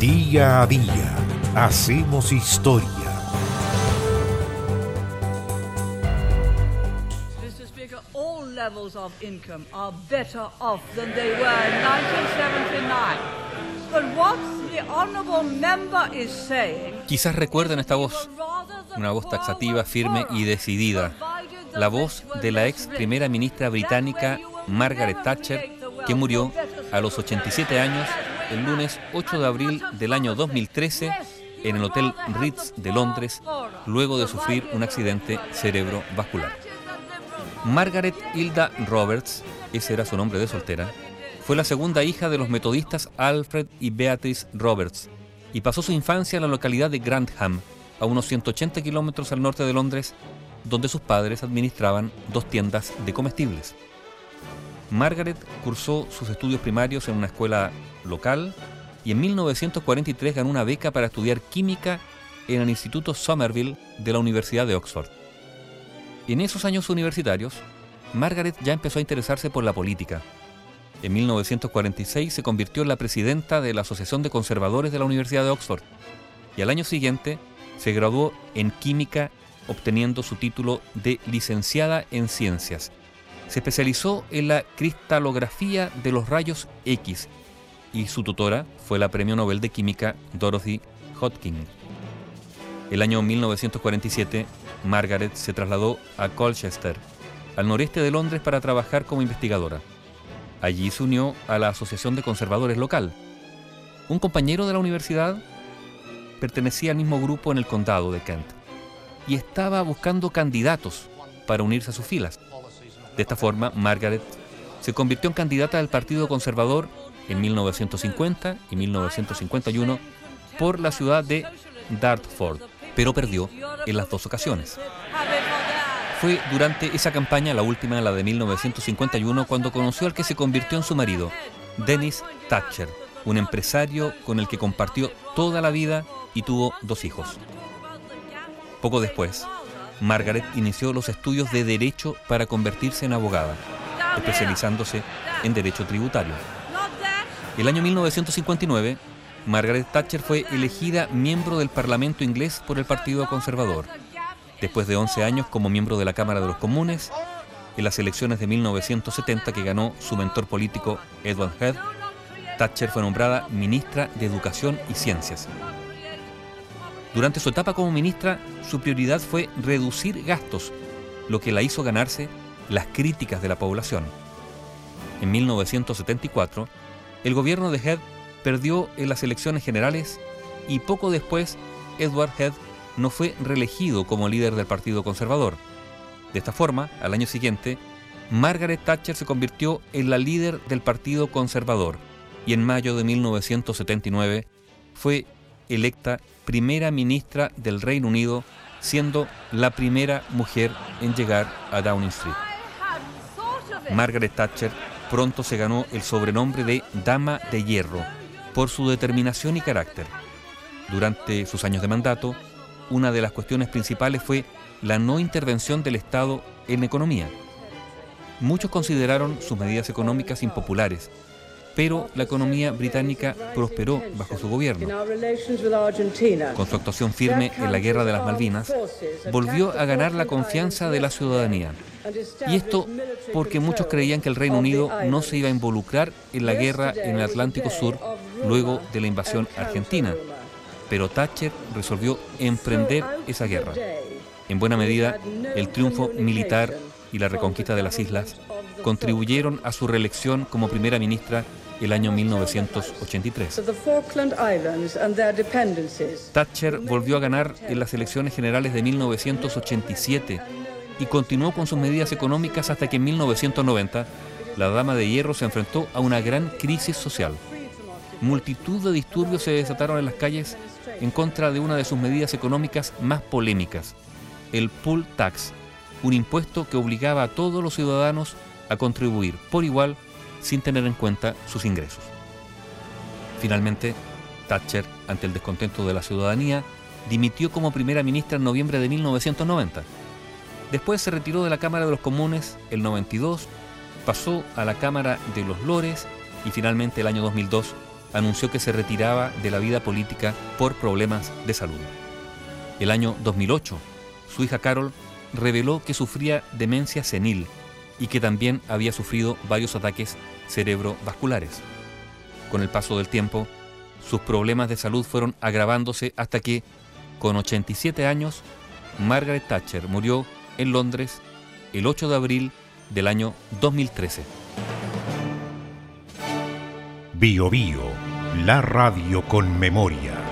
Día a día hacemos historia. Mr. Speaker, all levels of income are better off than they were in 1979. But what the honourable member is saying Quizás recuerden esta voz, una voz taxativa, firme y decidida. La voz de la ex primera ministra británica Margaret Thatcher, que murió a los 87 años el lunes 8 de abril del año 2013 en el Hotel Ritz de Londres, luego de sufrir un accidente cerebrovascular. Margaret Hilda Roberts, ese era su nombre de soltera, fue la segunda hija de los metodistas Alfred y Beatrice Roberts y pasó su infancia en la localidad de Grantham, a unos 180 kilómetros al norte de Londres, donde sus padres administraban dos tiendas de comestibles. Margaret cursó sus estudios primarios en una escuela local y en 1943 ganó una beca para estudiar química en el Instituto Somerville de la Universidad de Oxford. En esos años universitarios, Margaret ya empezó a interesarse por la política. En 1946 se convirtió en la presidenta de la Asociación de Conservadores de la Universidad de Oxford y al año siguiente se graduó en química obteniendo su título de licenciada en ciencias. Se especializó en la cristalografía de los rayos X y su tutora fue la Premio Nobel de Química Dorothy Hodgkin. El año 1947, Margaret se trasladó a Colchester, al noreste de Londres, para trabajar como investigadora. Allí se unió a la Asociación de Conservadores local. Un compañero de la universidad pertenecía al mismo grupo en el condado de Kent y estaba buscando candidatos para unirse a sus filas. De esta forma, Margaret se convirtió en candidata del Partido Conservador en 1950 y 1951 por la ciudad de Dartford, pero perdió en las dos ocasiones. Fue durante esa campaña, la última, la de 1951, cuando conoció al que se convirtió en su marido, Dennis Thatcher, un empresario con el que compartió toda la vida y tuvo dos hijos. Poco después, Margaret inició los estudios de Derecho para convertirse en abogada, especializándose en Derecho Tributario. El año 1959, Margaret Thatcher fue elegida miembro del Parlamento inglés por el Partido Conservador. Después de 11 años como miembro de la Cámara de los Comunes, en las elecciones de 1970 que ganó su mentor político Edward Heath, Thatcher fue nombrada ministra de Educación y Ciencias. Durante su etapa como ministra, su prioridad fue reducir gastos, lo que la hizo ganarse las críticas de la población. En 1974, el gobierno de Head perdió en las elecciones generales y poco después Edward Head no fue reelegido como líder del Partido Conservador. De esta forma, al año siguiente, Margaret Thatcher se convirtió en la líder del Partido Conservador y en mayo de 1979 fue electa primera ministra del Reino Unido, siendo la primera mujer en llegar a Downing Street. Margaret Thatcher pronto se ganó el sobrenombre de Dama de Hierro por su determinación y carácter. Durante sus años de mandato, una de las cuestiones principales fue la no intervención del Estado en economía. Muchos consideraron sus medidas económicas impopulares, pero la economía británica prosperó bajo su gobierno. Con su actuación firme en la Guerra de las Malvinas, volvió a ganar la confianza de la ciudadanía. Y esto porque muchos creían que el Reino Unido no se iba a involucrar en la guerra en el Atlántico Sur luego de la invasión argentina. Pero Thatcher resolvió emprender esa guerra. En buena medida, el triunfo militar y la reconquista de las islas contribuyeron a su reelección como primera ministra el año 1983. Thatcher volvió a ganar en las elecciones generales de 1987 y continuó con sus medidas económicas hasta que en 1990 la Dama de Hierro se enfrentó a una gran crisis social. Multitud de disturbios se desataron en las calles en contra de una de sus medidas económicas más polémicas, el Pool Tax, un impuesto que obligaba a todos los ciudadanos a contribuir por igual sin tener en cuenta sus ingresos. Finalmente, Thatcher, ante el descontento de la ciudadanía, dimitió como primera ministra en noviembre de 1990. Después se retiró de la Cámara de los Comunes el 92, pasó a la Cámara de los Lores y finalmente el año 2002 anunció que se retiraba de la vida política por problemas de salud. El año 2008, su hija Carol reveló que sufría demencia senil y que también había sufrido varios ataques cerebrovasculares. Con el paso del tiempo, sus problemas de salud fueron agravándose hasta que, con 87 años, Margaret Thatcher murió en Londres el 8 de abril del año 2013. Bio Bio, la radio con memoria.